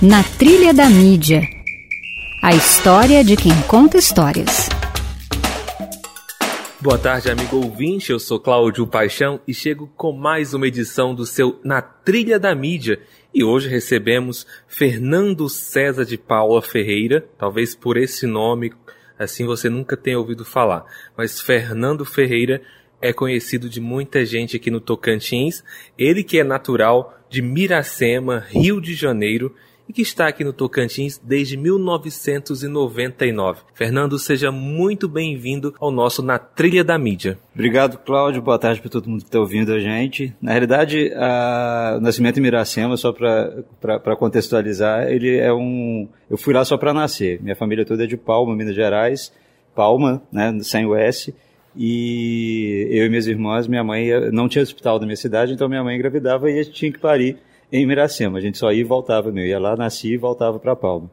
Na Trilha da Mídia. A história de quem conta histórias. Boa tarde, amigo ouvinte. Eu sou Cláudio Paixão e chego com mais uma edição do seu Na Trilha da Mídia. E hoje recebemos Fernando César de Paula Ferreira, talvez por esse nome assim você nunca tenha ouvido falar, mas Fernando Ferreira é conhecido de muita gente aqui no Tocantins, ele que é natural de Miracema, Rio de Janeiro, e que está aqui no Tocantins desde 1999. Fernando, seja muito bem-vindo ao nosso Na Trilha da Mídia. Obrigado, Cláudio. Boa tarde para todo mundo que está ouvindo a gente. Na realidade, a... o nascimento em Miracema, só para contextualizar, ele é um. Eu fui lá só para nascer. Minha família toda é de Palma, Minas Gerais. Palma, né, sem o S. E eu e minhas irmãs, minha mãe não tinha hospital na minha cidade, então minha mãe engravidava e tinha que parir em Miracema. A gente só ia e voltava, meu. Ia lá, nasci e voltava para Palma.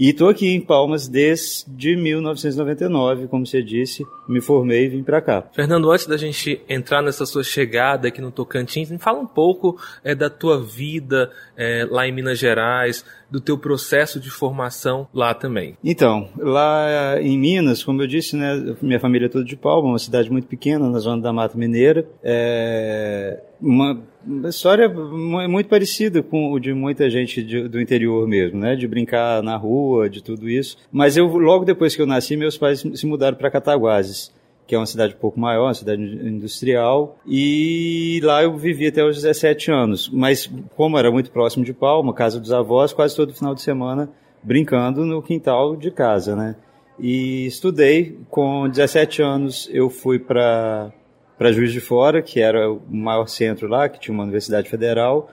E estou aqui em Palmas desde 1999, como você disse, me formei e vim para cá. Fernando, antes da gente entrar nessa sua chegada aqui no Tocantins, me fala um pouco é, da tua vida é, lá em Minas Gerais, do teu processo de formação lá também. Então, lá em Minas, como eu disse, né, minha família é toda de Palma, uma cidade muito pequena na zona da Mata Mineira. É uma uma história muito parecida com o de muita gente de, do interior mesmo, né? De brincar na rua, de tudo isso. Mas eu, logo depois que eu nasci, meus pais se mudaram para Cataguases, que é uma cidade um pouco maior, uma cidade industrial, e lá eu vivi até os 17 anos. Mas como era muito próximo de Palma, casa dos avós, quase todo final de semana brincando no quintal de casa, né? E estudei, com 17 anos eu fui para para Juiz de Fora, que era o maior centro lá, que tinha uma universidade federal.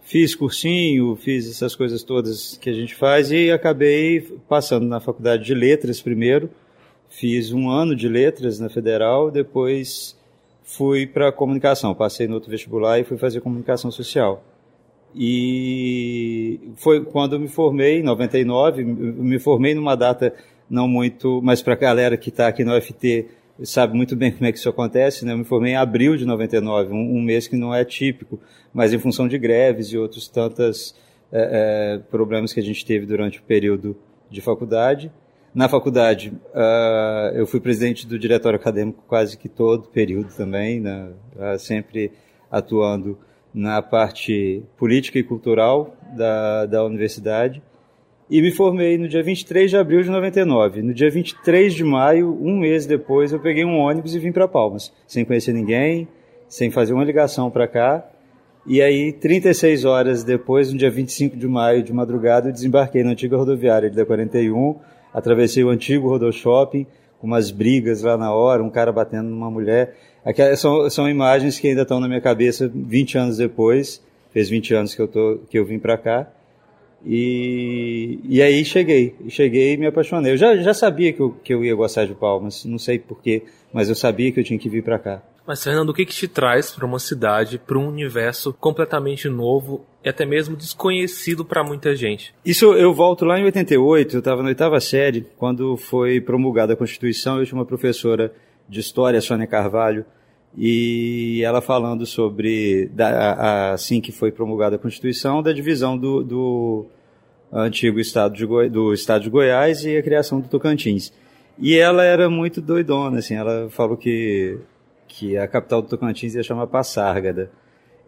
Fiz cursinho, fiz essas coisas todas que a gente faz e acabei passando na faculdade de letras primeiro. Fiz um ano de letras na federal, depois fui para comunicação. Passei no outro vestibular e fui fazer comunicação social. E foi quando me formei, em 99, me formei numa data não muito, mas para a galera que está aqui no UFT, sabe muito bem como é que isso acontece, né? Eu me formei em abril de 99, um, um mês que não é típico, mas em função de greves e outros tantos é, é, problemas que a gente teve durante o período de faculdade. Na faculdade, uh, eu fui presidente do diretório acadêmico quase que todo período também, né? uh, sempre atuando na parte política e cultural da, da universidade e me formei no dia 23 de abril de 99. No dia 23 de maio, um mês depois, eu peguei um ônibus e vim para Palmas, sem conhecer ninguém, sem fazer uma ligação para cá. E aí, 36 horas depois, no dia 25 de maio, de madrugada, eu desembarquei na antiga rodoviária da 41, atravessei o antigo rodoshopping, com umas brigas lá na hora, um cara batendo numa mulher. Aquelas são, são imagens que ainda estão na minha cabeça 20 anos depois, fez 20 anos que eu, tô, que eu vim para cá. E, e aí cheguei, cheguei e me apaixonei. Eu já, já sabia que eu, que eu ia gostar de Palmas, não sei porquê, mas eu sabia que eu tinha que vir para cá. Mas, Fernando, o que, que te traz para uma cidade, para um universo completamente novo e até mesmo desconhecido para muita gente? Isso eu volto lá em 88, eu estava na oitava série, quando foi promulgada a Constituição, eu tinha uma professora de História, Sônia Carvalho, e ela falando sobre, da, assim que foi promulgada a Constituição, da divisão do, do antigo estado de, Goi do estado de Goiás e a criação do Tocantins. E ela era muito doidona, assim, ela falou que, que a capital do Tocantins ia chamar Passárgada.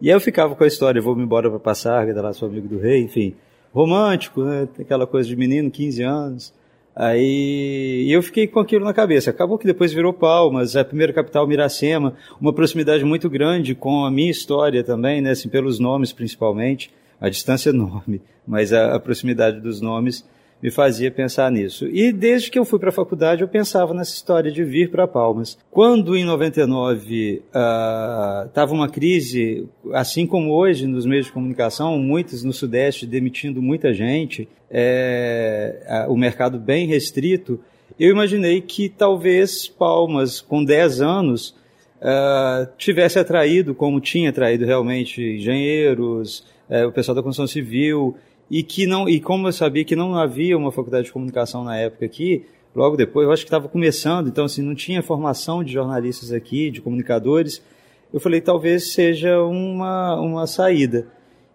E eu ficava com a história, vou me embora para Passárgada, lá sou amigo do rei, enfim, romântico, né, aquela coisa de menino, 15 anos. Aí eu fiquei com aquilo na cabeça. Acabou que depois virou Palmas, a primeira capital Miracema, uma proximidade muito grande com a minha história também, né, assim, pelos nomes principalmente, a distância é enorme, mas a, a proximidade dos nomes me fazia pensar nisso. E desde que eu fui para a faculdade, eu pensava nessa história de vir para Palmas. Quando, em 99, estava uh, uma crise, assim como hoje nos meios de comunicação, muitos no Sudeste demitindo muita gente, é, uh, o mercado bem restrito, eu imaginei que talvez Palmas, com 10 anos, uh, tivesse atraído, como tinha atraído realmente, engenheiros, uh, o pessoal da construção civil, e que não e como eu sabia que não havia uma faculdade de comunicação na época aqui, logo depois eu acho que estava começando, então assim não tinha formação de jornalistas aqui, de comunicadores. Eu falei talvez seja uma uma saída.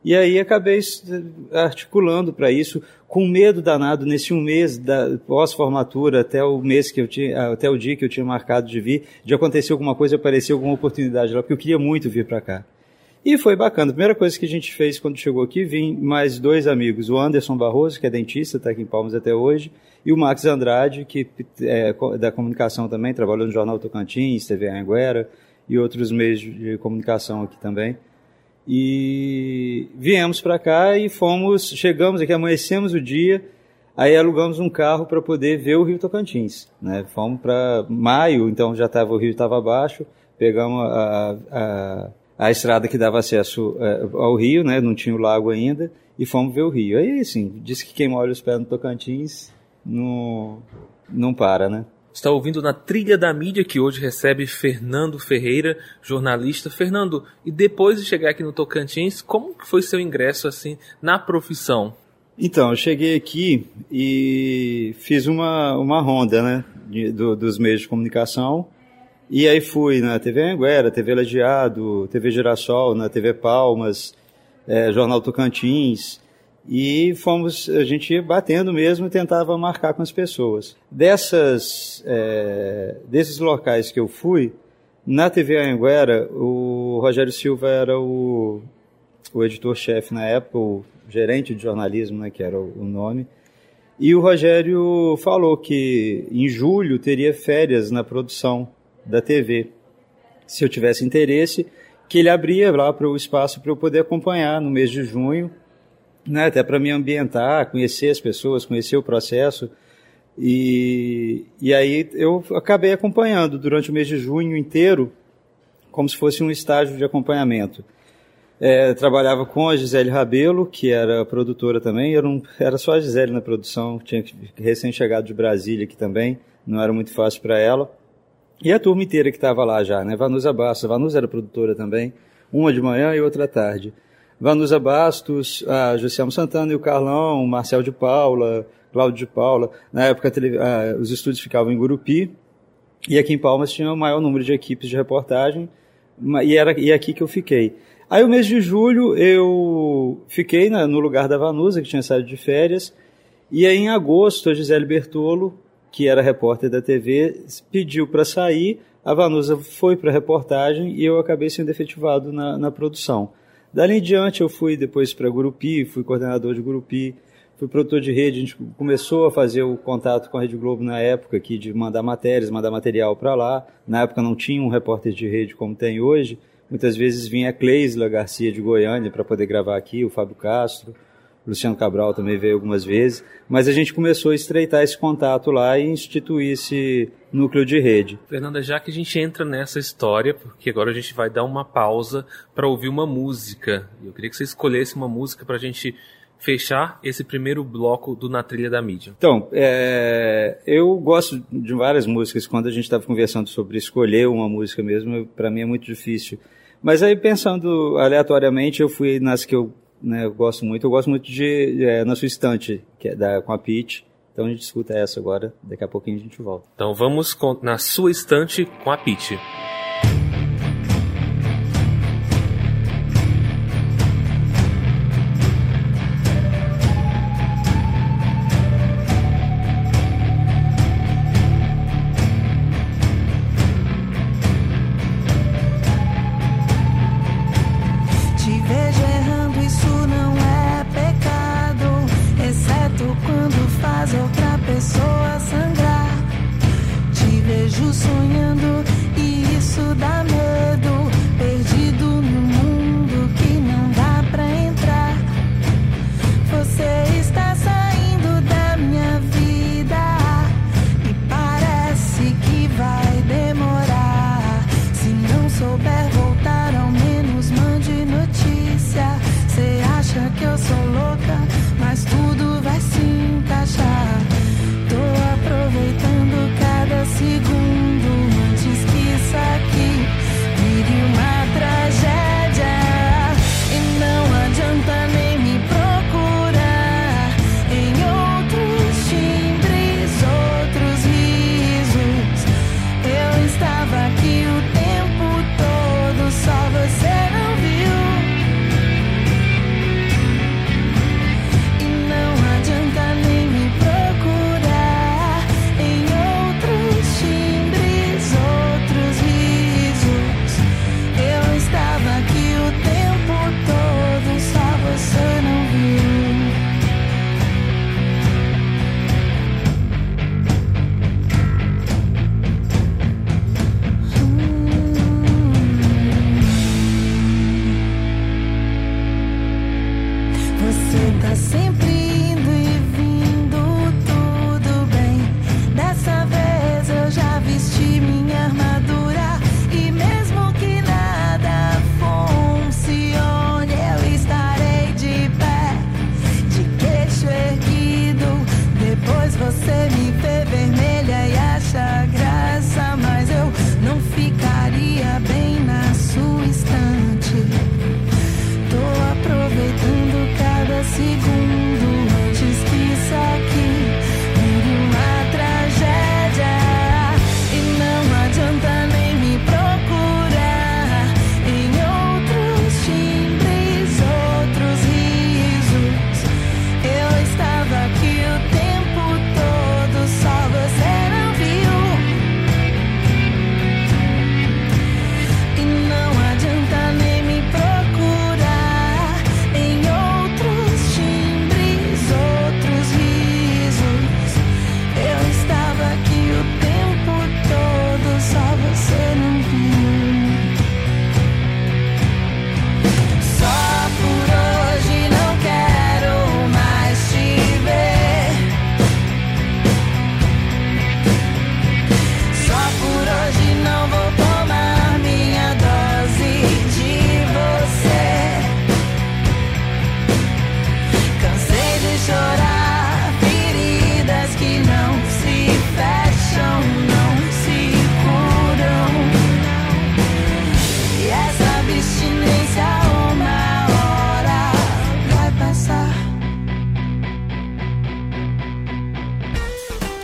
E aí acabei articulando para isso, com medo danado nesse um mês da pós-formatura até o mês que eu tinha, até o dia que eu tinha marcado de vir, de acontecer alguma coisa, aparecer alguma oportunidade lá, porque eu queria muito vir para cá. E foi bacana. A primeira coisa que a gente fez quando chegou aqui, vim mais dois amigos, o Anderson Barroso, que é dentista, está aqui em Palmas até hoje, e o Max Andrade, que é da comunicação também, trabalhou no Jornal Tocantins, TV Anguera e outros meios de comunicação aqui também. E viemos para cá e fomos, chegamos aqui, amanhecemos o dia, aí alugamos um carro para poder ver o Rio Tocantins. Né? Fomos para maio, então já estava o rio estava abaixo, pegamos a, a, a, estrada que dava acesso é, ao rio, né? não tinha o lago ainda, e fomos ver o rio. Aí, assim, disse que quem molha os pés no Tocantins não, não para, né? Está ouvindo na Trilha da Mídia, que hoje recebe Fernando Ferreira, jornalista. Fernando, e depois de chegar aqui no Tocantins, como foi seu ingresso assim na profissão? Então, eu cheguei aqui e fiz uma, uma ronda, né, de, do, dos meios de comunicação. E aí fui na TV Anguera, TV Lajeado, TV Girassol, na TV Palmas, é, Jornal Tocantins. E fomos, a gente ia batendo mesmo e tentava marcar com as pessoas. Dessas, é, desses locais que eu fui, na TV Anguera, o Rogério Silva era o, o editor-chefe na época, o gerente de jornalismo, né, que era o, o nome, e o Rogério falou que em julho teria férias na produção da TV. Se eu tivesse interesse, que ele abria lá para o espaço para eu poder acompanhar no mês de junho né, até para me ambientar, conhecer as pessoas, conhecer o processo. E, e aí eu acabei acompanhando durante o mês de junho inteiro, como se fosse um estágio de acompanhamento. É, trabalhava com a Gisele Rabelo, que era produtora também, era, só a Gisele na produção, tinha recém-chegado de Brasília aqui também, não era muito fácil para ela. E a turma inteira que estava lá já, né? Vanusa Bassa, Vanusa era produtora também, uma de manhã e outra à tarde. Vanusa Bastos, a Josiamo Santana e o Carlão, Marcel de Paula, Cláudio de Paula. Na época, os estúdios ficavam em Gurupi, e aqui em Palmas tinha o maior número de equipes de reportagem, e era e é aqui que eu fiquei. Aí, o mês de julho, eu fiquei na, no lugar da Vanusa, que tinha saído de férias, e aí, em agosto, a Gisele Bertolo, que era repórter da TV, pediu para sair, a Vanusa foi para a reportagem e eu acabei sendo efetivado na, na produção. Dali em diante eu fui depois para Gurupi, fui coordenador de Gurupi, fui produtor de rede, a gente começou a fazer o contato com a Rede Globo na época aqui de mandar matérias, mandar material para lá. Na época não tinha um repórter de rede como tem hoje. Muitas vezes vinha a Cleisla Garcia de Goiânia para poder gravar aqui, o Fábio Castro. Luciano Cabral também veio algumas vezes, mas a gente começou a estreitar esse contato lá e instituir esse núcleo de rede. Fernanda, já que a gente entra nessa história, porque agora a gente vai dar uma pausa para ouvir uma música. Eu queria que você escolhesse uma música para a gente fechar esse primeiro bloco do Na Trilha da Mídia. Então, é, eu gosto de várias músicas. Quando a gente estava conversando sobre escolher uma música mesmo, para mim é muito difícil. Mas aí, pensando aleatoriamente, eu fui nas que eu né, eu gosto muito. Eu gosto muito de é, Na Sua Estante, que é da, com a Peach. Então a gente escuta essa agora, daqui a pouquinho a gente volta. Então vamos com Na Sua Estante com a Peach.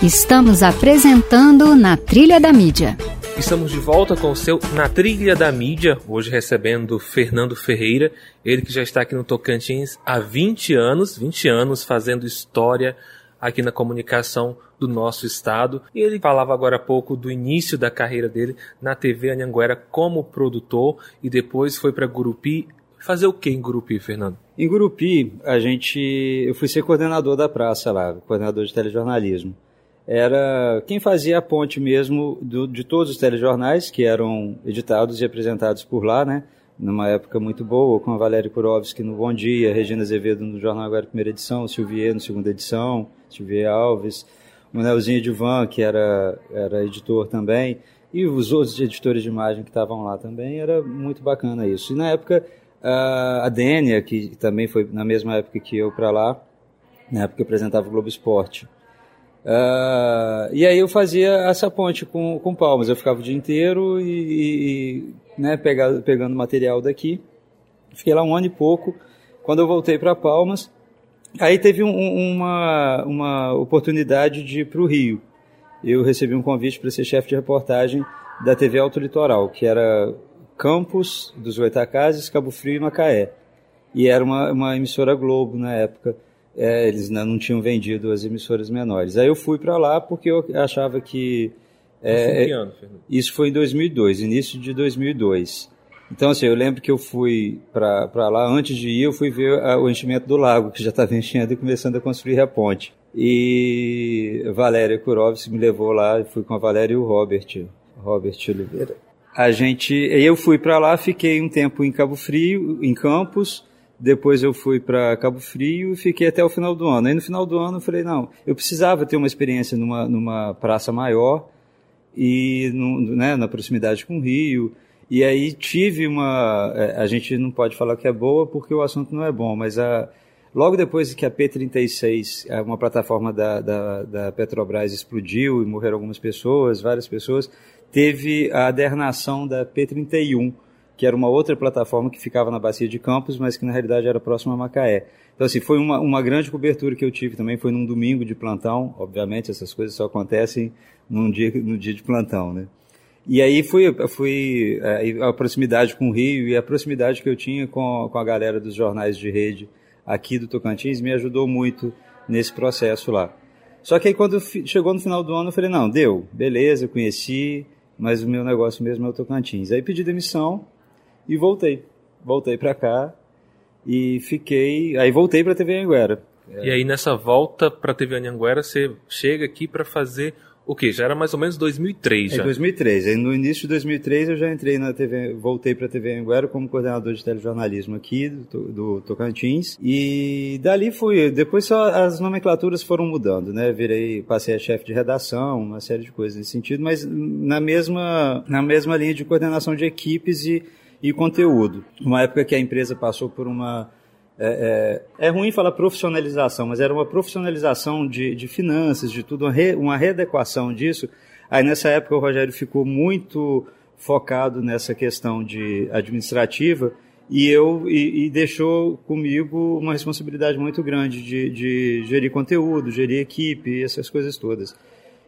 Estamos apresentando Na Trilha da Mídia. Estamos de volta com o seu Na Trilha da Mídia, hoje recebendo Fernando Ferreira, ele que já está aqui no Tocantins há 20 anos, 20 anos fazendo história aqui na comunicação do nosso estado. E ele falava agora há pouco do início da carreira dele na TV Anhanguera como produtor e depois foi para Gurupi. Fazer o que em Gurupi, Fernando? Em Gurupi, a gente, eu fui ser coordenador da praça lá, coordenador de telejornalismo era quem fazia a ponte mesmo do, de todos os telejornais que eram editados e apresentados por lá, né? Numa época muito boa, com a Valéria Kurovski no Bom Dia, Regina Azevedo no Jornal Agora Primeira Edição, Silvier no Segunda Edição, Silvier Alves, o Nelzinho Divan, que era, era editor também, e os outros editores de imagem que estavam lá também, era muito bacana isso. E na época, a Dênia, que também foi na mesma época que eu para lá, na época eu apresentava o Globo Esporte, Uh, e aí eu fazia essa ponte com, com palmas. Eu ficava o dia inteiro e, e né, pegado, pegando material daqui. Fiquei lá um ano e pouco. Quando eu voltei para Palmas, aí teve um, uma, uma oportunidade de ir para o Rio. Eu recebi um convite para ser chefe de reportagem da TV Alto Litoral, que era Campos dos Goitacazes, Cabo Frio e Macaé. E era uma, uma emissora Globo na época é, eles não tinham vendido as emissoras menores. Aí eu fui para lá porque eu achava que. É, ano, isso foi em 2002, início de 2002. Então, assim, eu lembro que eu fui para lá, antes de ir, eu fui ver a, o enchimento do lago, que já estava enchendo e começando a construir a ponte. E Valéria Kurovski me levou lá, fui com a Valéria e o Robert, Robert Oliveira. A gente, eu fui para lá, fiquei um tempo em Cabo Frio, em Campos, depois eu fui para Cabo Frio e fiquei até o final do ano. Aí no final do ano eu falei, não, eu precisava ter uma experiência numa, numa praça maior e no, né, na proximidade com o Rio. E aí tive uma. É, a gente não pode falar que é boa porque o assunto não é bom, mas a, logo depois que a P36, é uma plataforma da, da, da Petrobras, explodiu e morreram algumas pessoas, várias pessoas, teve a adernação da P31 que era uma outra plataforma que ficava na Bacia de Campos, mas que na realidade era próxima a Macaé. Então, assim, foi uma, uma grande cobertura que eu tive também, foi num domingo de plantão, obviamente essas coisas só acontecem num dia, no dia de plantão, né? E aí fui, fui a proximidade com o Rio e a proximidade que eu tinha com, com a galera dos jornais de rede aqui do Tocantins me ajudou muito nesse processo lá. Só que aí quando chegou no final do ano eu falei, não, deu, beleza, conheci, mas o meu negócio mesmo é o Tocantins. Aí pedi demissão, e voltei. Voltei para cá e fiquei. Aí voltei para a TV Anhanguera. E aí nessa volta para a TV Anhanguera você chega aqui para fazer O que? Já era mais ou menos 2003 já? É, 2003. Aí no início de 2003 eu já entrei na TV, voltei para a TV Anguera como coordenador de telejornalismo aqui do, do, Tocantins. E dali fui. Depois só as nomenclaturas foram mudando, né? Virei, passei a chefe de redação, uma série de coisas nesse sentido, mas na mesma, na mesma linha de coordenação de equipes e, e conteúdo. Uma época que a empresa passou por uma é, é, é, ruim falar profissionalização, mas era uma profissionalização de, de finanças, de tudo, uma, re, uma readequação disso. Aí nessa época o Rogério ficou muito focado nessa questão de administrativa e eu e, e deixou comigo uma responsabilidade muito grande de, de, gerir conteúdo, gerir equipe, essas coisas todas.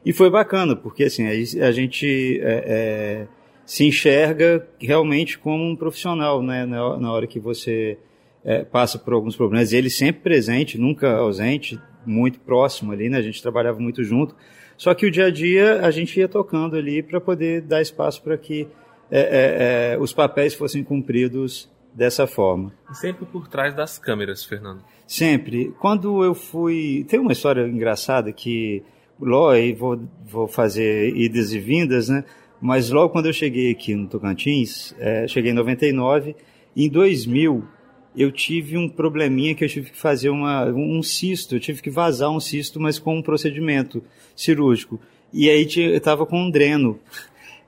E foi bacana, porque assim, a, a gente é, é, se enxerga realmente como um profissional, né, na, hora que você é, passa por alguns problemas, e ele sempre presente, nunca ausente, muito próximo ali, né? A gente trabalhava muito junto. Só que o dia a dia a gente ia tocando ali para poder dar espaço para que é, é, é, os papéis fossem cumpridos dessa forma. E sempre por trás das câmeras, Fernando? Sempre. Quando eu fui. Tem uma história engraçada que. Logo, aí vou, vou fazer idas e vindas, né? Mas logo quando eu cheguei aqui no Tocantins, é, cheguei em 99, em 2000 eu tive um probleminha que eu tive que fazer uma, um cisto, eu tive que vazar um cisto, mas com um procedimento cirúrgico. E aí eu estava com um dreno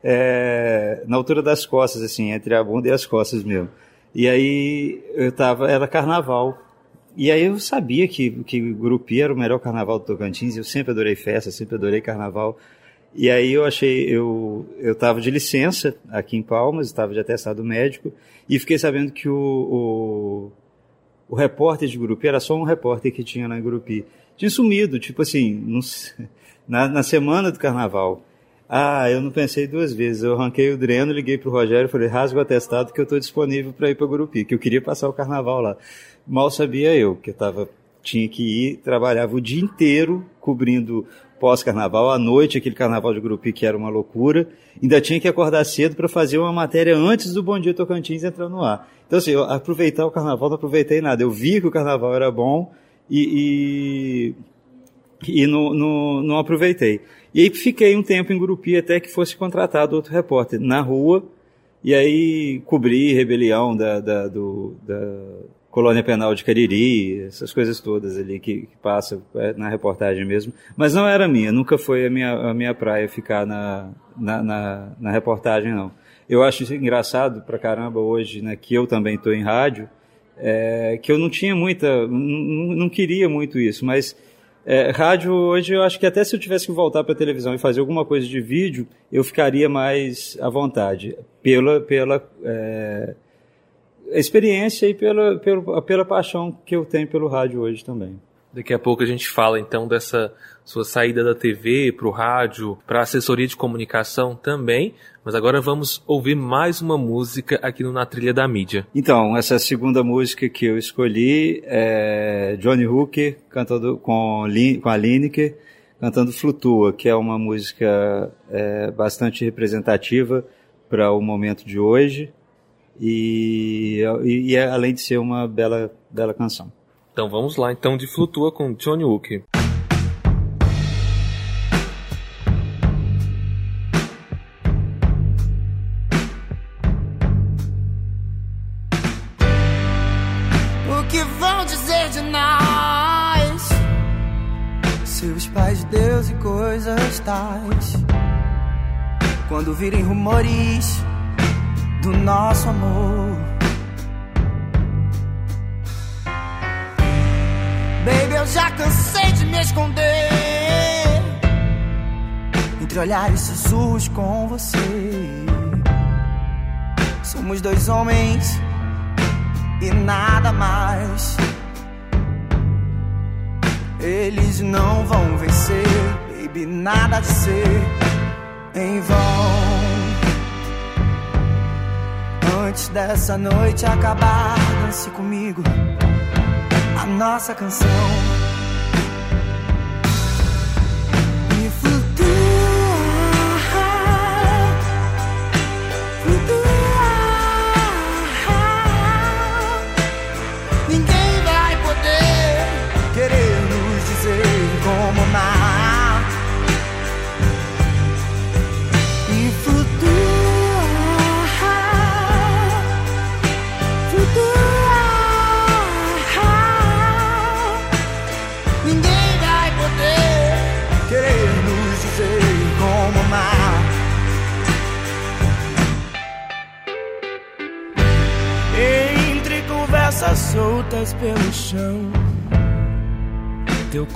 é, na altura das costas, assim, entre a bunda e as costas mesmo. E aí eu tava, era carnaval. E aí eu sabia que, que Grupi era o melhor carnaval do Tocantins, eu sempre adorei festa, sempre adorei carnaval. E aí eu achei, eu eu estava de licença aqui em Palmas, estava de atestado médico e fiquei sabendo que o, o, o repórter de Gurupi era só um repórter que tinha na Gurupi. Tinha sumido, tipo assim, no, na, na semana do carnaval. Ah, eu não pensei duas vezes. Eu arranquei o dreno, liguei pro Rogério e falei, rasga o atestado que eu estou disponível para ir para Gurupi, que eu queria passar o carnaval lá. Mal sabia eu que eu tava, tinha que ir, trabalhava o dia inteiro cobrindo pós-carnaval, à noite, aquele carnaval de Grupi que era uma loucura. Ainda tinha que acordar cedo para fazer uma matéria antes do Bom Dia Tocantins entrar no ar. Então, assim, eu aproveitar o carnaval, não aproveitei nada. Eu vi que o carnaval era bom e, e, e não, não, não aproveitei. E aí fiquei um tempo em Grupi até que fosse contratado outro repórter na rua. E aí cobri rebelião da, da, do, da colônia penal de Cariri, essas coisas todas ali que, que passa é, na reportagem mesmo. Mas não era minha, nunca foi a minha, a minha praia ficar na, na, na, na reportagem, não. Eu acho engraçado pra caramba hoje, né, que eu também estou em rádio, é, que eu não tinha muita, não, não queria muito isso, mas é, rádio hoje eu acho que até se eu tivesse que voltar para televisão e fazer alguma coisa de vídeo, eu ficaria mais à vontade, pela, pela é, experiência e pela, pela, pela paixão que eu tenho pelo rádio hoje também. Daqui a pouco a gente fala então dessa sua saída da TV para o rádio, para assessoria de comunicação também. Mas agora vamos ouvir mais uma música aqui no Na Trilha da Mídia. Então, essa segunda música que eu escolhi é Johnny Hooker cantando com, com a Lineker, cantando Flutua, que é uma música é, bastante representativa para o momento de hoje e, e, e é, além de ser uma bela, bela canção. Então vamos lá, então de Flutua com Johnny Wook. O que vão dizer de nós? Seus pais, Deus e coisas tais. Quando virem rumores do nosso amor. Eu já cansei de me esconder entre olhares sussurros com você. Somos dois homens e nada mais. Eles não vão vencer, baby, nada de ser em vão. Antes dessa noite acabar, dance comigo a nossa canção.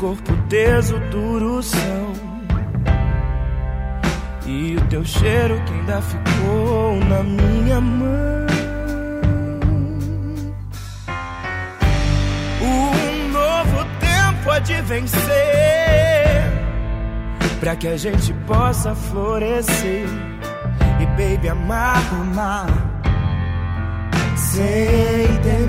Corpo teso, duro são. E o teu cheiro que ainda ficou na minha mão. Um novo tempo há de vencer. Pra que a gente possa florescer. E baby, amar, amar. Sem temer.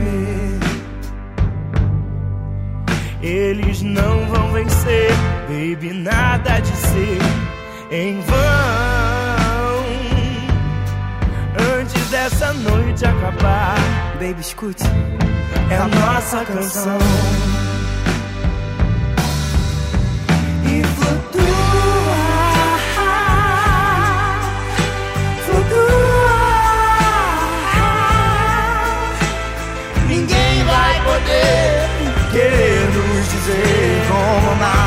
Eles não vão vencer, baby, nada de ser em vão. Antes dessa noite acabar, baby, escute, é a nossa canção. E flutua, flutua. Ninguém vai poder querer nos dizer como amar.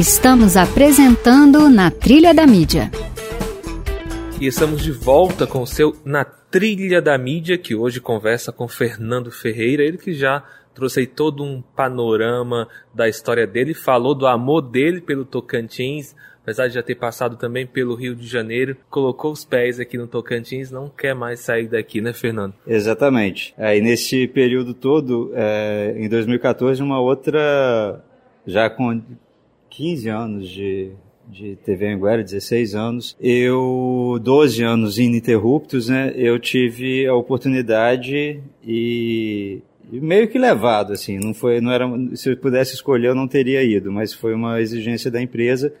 Estamos apresentando Na Trilha da Mídia. E estamos de volta com o seu Na Trilha da Mídia, que hoje conversa com Fernando Ferreira, ele que já trouxe aí todo um panorama da história dele, falou do amor dele pelo Tocantins, apesar de já ter passado também pelo Rio de Janeiro, colocou os pés aqui no Tocantins, não quer mais sair daqui, né, Fernando? Exatamente. É, e nesse período todo, é, em 2014, uma outra, já com 15 anos de, de TV Anguera, 16 anos, eu, 12 anos ininterruptos, né, eu tive a oportunidade e, e meio que levado, assim, não foi, não era, se eu pudesse escolher eu não teria ido, mas foi uma exigência da empresa,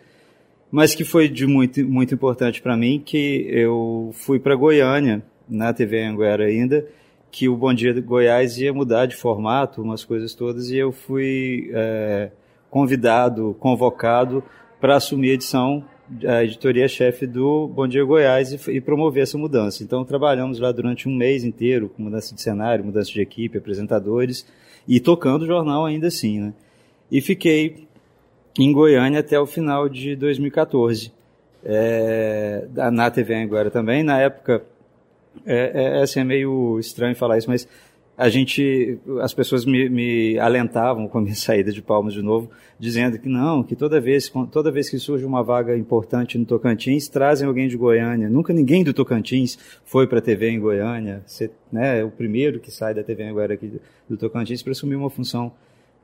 mas que foi de muito, muito importante para mim, que eu fui para Goiânia, na TV Anguera ainda, que o Bom Dia Goiás ia mudar de formato, umas coisas todas, e eu fui é, convidado, convocado para assumir a edição, a editoria-chefe do Bom Dia Goiás e, e, promover essa mudança. Então trabalhamos lá durante um mês inteiro, com mudança de cenário, mudança de equipe, apresentadores, e tocando o jornal ainda assim, né? E fiquei em Goiânia até o final de 2014. É, na TV Anguera também, na época, é, é, assim, é meio estranho falar isso, mas a gente, as pessoas me, me, alentavam com a minha saída de Palmas de novo, dizendo que não, que toda vez, toda vez que surge uma vaga importante no Tocantins, trazem alguém de Goiânia. Nunca ninguém do Tocantins foi para a TV em Goiânia. Você, né, é o primeiro que sai da TV Anguera aqui do, Tocantins para assumir uma função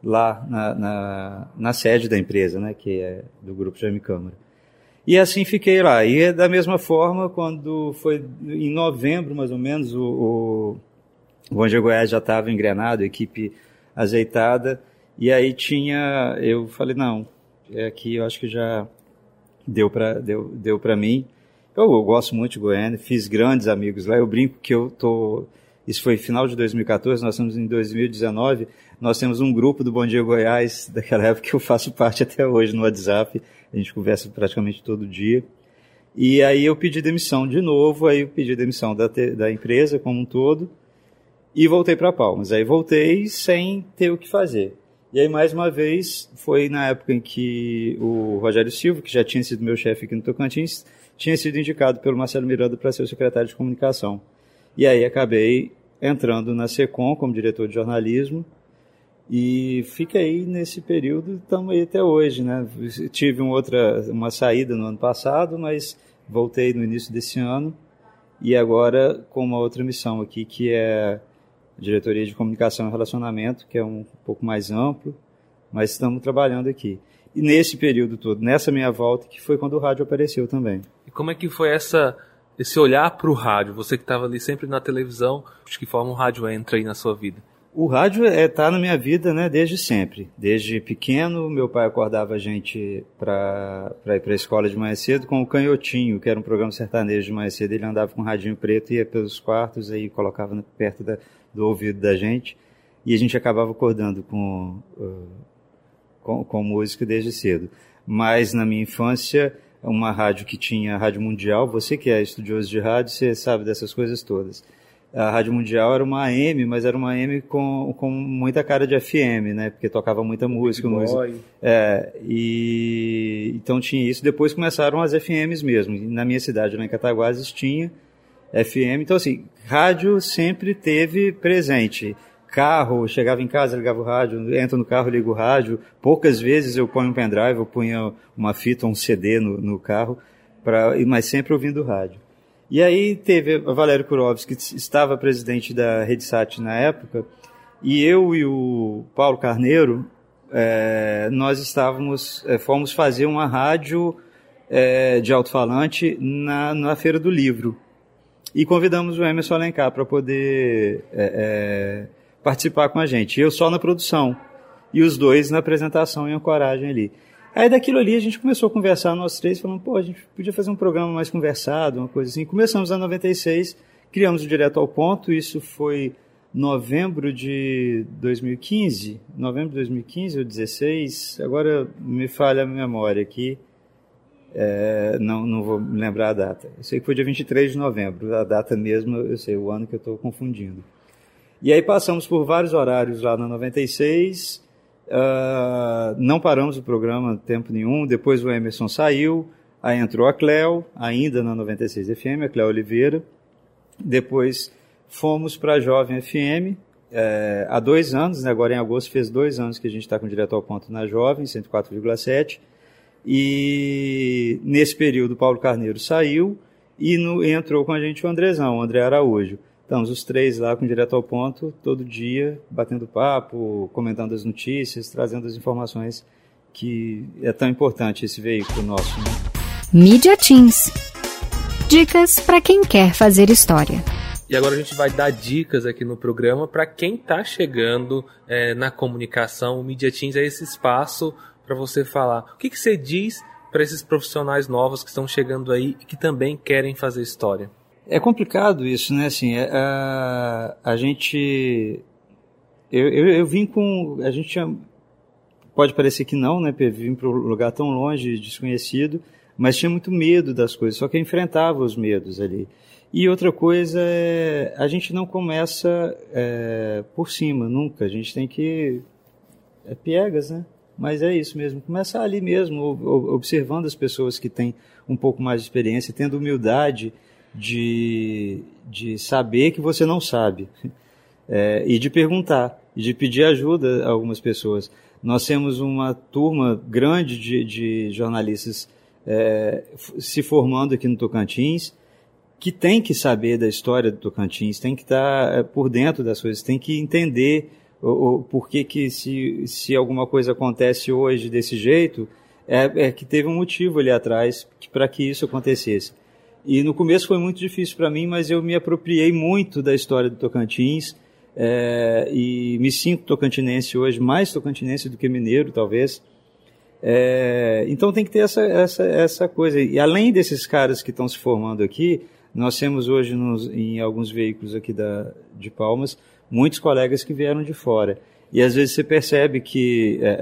lá na, na, na, sede da empresa, né, que é do Grupo Jaime Câmara. E assim fiquei lá. E da mesma forma, quando foi em novembro, mais ou menos, o, o, Bom Goiás já estava engrenado, equipe azeitada, e aí tinha, eu falei, não, é aqui eu acho que já deu para deu, deu mim. Eu, eu, gosto muito de Goiânia, fiz grandes amigos lá, eu brinco que eu tô, isso foi final de 2014, nós estamos em 2019, nós temos um grupo do Bom Dia Goiás, daquela época que eu faço parte até hoje no WhatsApp, a gente conversa praticamente todo dia. E aí eu pedi demissão de novo, aí eu pedi demissão da, da empresa como um todo e voltei para Palmas. Aí voltei sem ter o que fazer. E aí, mais uma vez, foi na época em que o Rogério Silva, que já tinha sido meu chefe aqui no Tocantins, tinha sido indicado pelo Marcelo Miranda para ser o secretário de comunicação. E aí acabei entrando na SECOM como diretor de jornalismo e fiquei nesse período, estamos aí até hoje, né? Tive uma outra, uma saída no ano passado, mas voltei no início desse ano e agora com uma outra missão aqui que é diretoria de comunicação e relacionamento, que é um pouco mais amplo, mas estamos trabalhando aqui. E nesse período todo, nessa minha volta, que foi quando o rádio apareceu também. E como é que foi essa esse olhar para o rádio? Você que estava ali sempre na televisão, de que forma o rádio entra aí na sua vida? O rádio está é, tá na minha vida né, desde sempre. Desde pequeno, meu pai acordava a gente para ir para a escola de manhã cedo com o Canhotinho, que era um programa sertanejo de manhã cedo. Ele andava com um radinho preto, ia pelos quartos e colocava perto da, do ouvido da gente. E a gente acabava acordando com, uh, com, com música desde cedo. Mas na minha infância, uma rádio que tinha Rádio Mundial, você que é estudioso de rádio, você sabe dessas coisas todas a Rádio Mundial era uma AM, mas era uma AM com, com muita cara de FM, né? Porque tocava muita música. música. É, e então tinha isso. Depois começaram as FMs mesmo. Na minha cidade, lá em Cataguases, tinha FM. Então, assim, rádio sempre teve presente. Carro, chegava em casa, ligava o rádio, entra no carro, liga o rádio. Poucas vezes eu ponho um pendrive, eu punha uma fita, um CD no, no carro, pra, mas sempre ouvindo rádio. E aí teve Valério Kurovski, que estava presidente da RedeSat na época, e eu e o Paulo Carneiro, é, nós estávamos, é, fomos fazer uma rádio é, de alto-falante na, na Feira do Livro. E convidamos o Emerson Alencar para poder é, é, participar com a gente. Eu só na produção. E os dois na apresentação e ancoragem ali. Aí daquilo ali a gente começou a conversar, nós três, falando, pô, a gente podia fazer um programa mais conversado, uma coisa assim. Começamos em 96, criamos o Direto ao Ponto, isso foi novembro de 2015, novembro de 2015 ou 16, agora me falha a memória aqui, é, não, não vou me lembrar a data. Eu sei que foi dia 23 de novembro, a data mesmo, eu sei, o ano que eu estou confundindo. E aí passamos por vários horários lá na 96, Uh, não paramos o programa tempo nenhum. Depois o Emerson saiu, aí entrou a Cleo, ainda na 96 FM, a Cleo Oliveira. Depois fomos para a Jovem FM, é, há dois anos, né, agora em agosto fez dois anos que a gente está com direto ao ponto na Jovem, 104,7. E nesse período o Paulo Carneiro saiu e no, entrou com a gente o Andrezão, o André Araújo. Estamos os três lá com Direto ao Ponto, todo dia, batendo papo, comentando as notícias, trazendo as informações que é tão importante esse veículo nosso. Né? Media Teams. Dicas para quem quer fazer história. E agora a gente vai dar dicas aqui no programa para quem está chegando é, na comunicação. O Media Teams é esse espaço para você falar. O que, que você diz para esses profissionais novos que estão chegando aí e que também querem fazer história? É complicado isso, né? Assim, é, a, a gente. Eu, eu, eu, vim com. A gente tinha, pode parecer que não, né? Vim para um lugar tão longe, desconhecido, mas tinha muito medo das coisas, só que eu enfrentava os medos ali. E outra coisa é. A gente não começa é, por cima, nunca. A gente tem que. É piegas, né? Mas é isso mesmo, começar ali mesmo, observando as pessoas que têm um pouco mais de experiência, tendo humildade de, de saber que você não sabe é, e de perguntar, e de pedir ajuda a algumas pessoas. Nós temos uma turma grande de, de jornalistas é, se formando aqui no Tocantins que tem que saber da história do Tocantins, tem que estar é, por dentro das coisas, tem que entender o, o porquê que se, se alguma coisa acontece hoje desse jeito, é, é que teve um motivo ali atrás para que isso acontecesse. E no começo foi muito difícil para mim, mas eu me apropriei muito da história do Tocantins é, e me sinto tocantinense hoje, mais tocantinense do que mineiro, talvez. É, então tem que ter essa, essa, essa coisa. E além desses caras que estão se formando aqui, nós temos hoje nos, em alguns veículos aqui da, de Palmas muitos colegas que vieram de fora. E às vezes você percebe que é, é,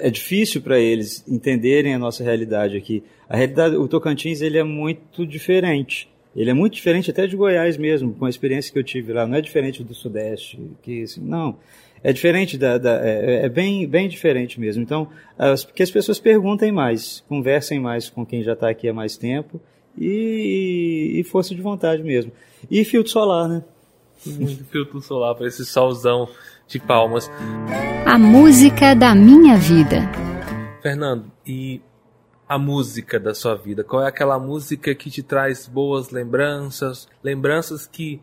é, é difícil para eles entenderem a nossa realidade aqui. A realidade, o Tocantins ele é muito diferente. Ele é muito diferente até de Goiás mesmo, com a experiência que eu tive lá. Não é diferente do Sudeste, que assim, não. É diferente da, da é, é, bem, bem diferente mesmo. Então, as, que as pessoas perguntem mais, conversem mais com quem já está aqui há mais tempo e, e força de vontade mesmo. E filtro solar, né? Muito filtro solar para esse solzão de palmas. A música da minha vida. Fernando, e a música da sua vida? Qual é aquela música que te traz boas lembranças, lembranças que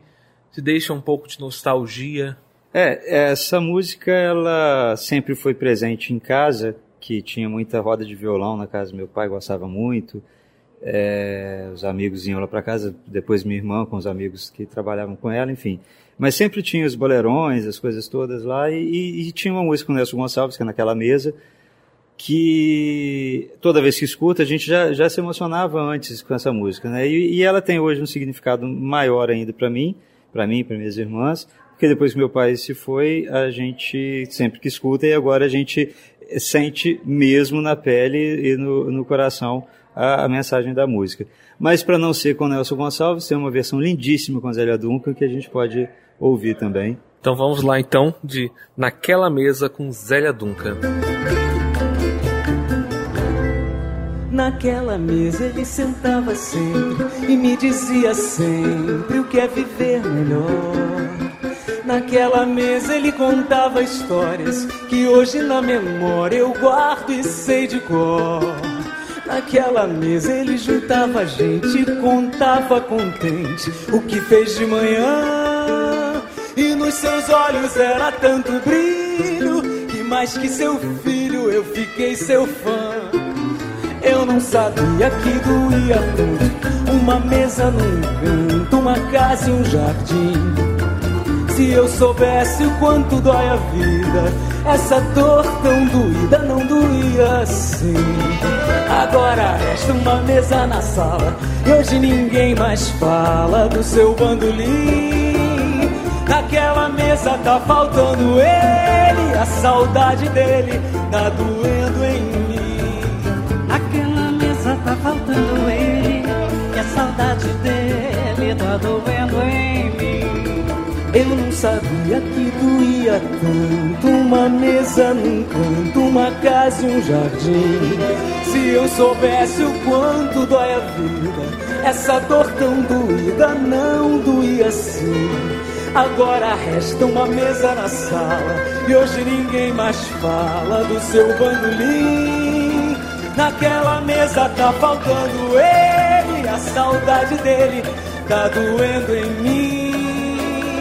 te deixam um pouco de nostalgia? É, essa música ela sempre foi presente em casa, que tinha muita roda de violão na casa do meu pai, gostava muito. É, os amigos iam lá para casa, depois minha irmã com os amigos que trabalhavam com ela, enfim. Mas sempre tinha os bolerões, as coisas todas lá, e, e, tinha uma música com o Nelson Gonçalves, que é naquela mesa, que toda vez que escuta a gente já, já se emocionava antes com essa música, né? E, e ela tem hoje um significado maior ainda para mim, para mim, para minhas irmãs, porque depois que meu pai se foi, a gente sempre que escuta e agora a gente sente mesmo na pele e no, no coração a, a mensagem da música. Mas para não ser com Nelson Gonçalves, tem uma versão lindíssima com Zélia Duncan que a gente pode ouvir também. Então vamos lá então de Naquela Mesa com Zélia Duncan. Naquela mesa ele sentava sempre e me dizia sempre o que é viver melhor. Naquela mesa ele contava histórias que hoje na memória eu guardo e sei de cor. Naquela mesa ele juntava a gente contava contente o que fez de manhã. E nos seus olhos era tanto brilho que mais que seu filho eu fiquei seu fã. Eu não sabia que doía tanto uma mesa num canto, uma casa e um jardim. Se eu soubesse o quanto dói a vida, essa dor tão doída não doía assim. Agora resta uma mesa na sala, e hoje ninguém mais fala do seu bandolim. Naquela mesa tá faltando ele, a saudade dele tá doendo em mim. Naquela mesa tá faltando ele, e a saudade dele tá doendo em mim. Eu não sabia que doía tanto Uma mesa num canto, uma casa e um jardim. Se eu soubesse o quanto dói a vida Essa dor tão doída não doía assim. Agora resta uma mesa na sala E hoje ninguém mais fala do seu bandolim. Naquela mesa tá faltando ele A saudade dele tá doendo em mim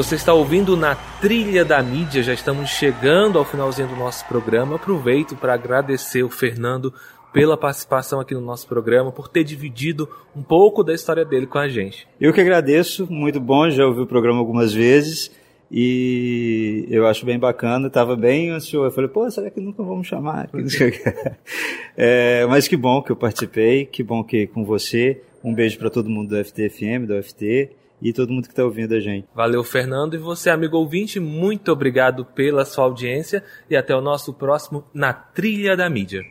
Você está ouvindo na trilha da mídia, já estamos chegando ao finalzinho do nosso programa. Aproveito para agradecer o Fernando pela participação aqui no nosso programa, por ter dividido um pouco da história dele com a gente. Eu que agradeço, muito bom, já ouvi o programa algumas vezes e eu acho bem bacana, estava bem ansioso, eu falei, pô, será que nunca vamos chamar? é, mas que bom que eu participei, que bom que com você, um beijo para todo mundo do FTFM, do FT, e todo mundo que está ouvindo a gente. Valeu, Fernando. E você, amigo ouvinte, muito obrigado pela sua audiência e até o nosso próximo Na Trilha da Mídia.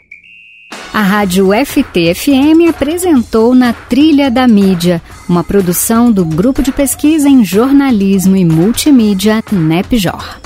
A Rádio FT-FM apresentou Na Trilha da Mídia, uma produção do Grupo de Pesquisa em Jornalismo e Multimídia NEPJOR.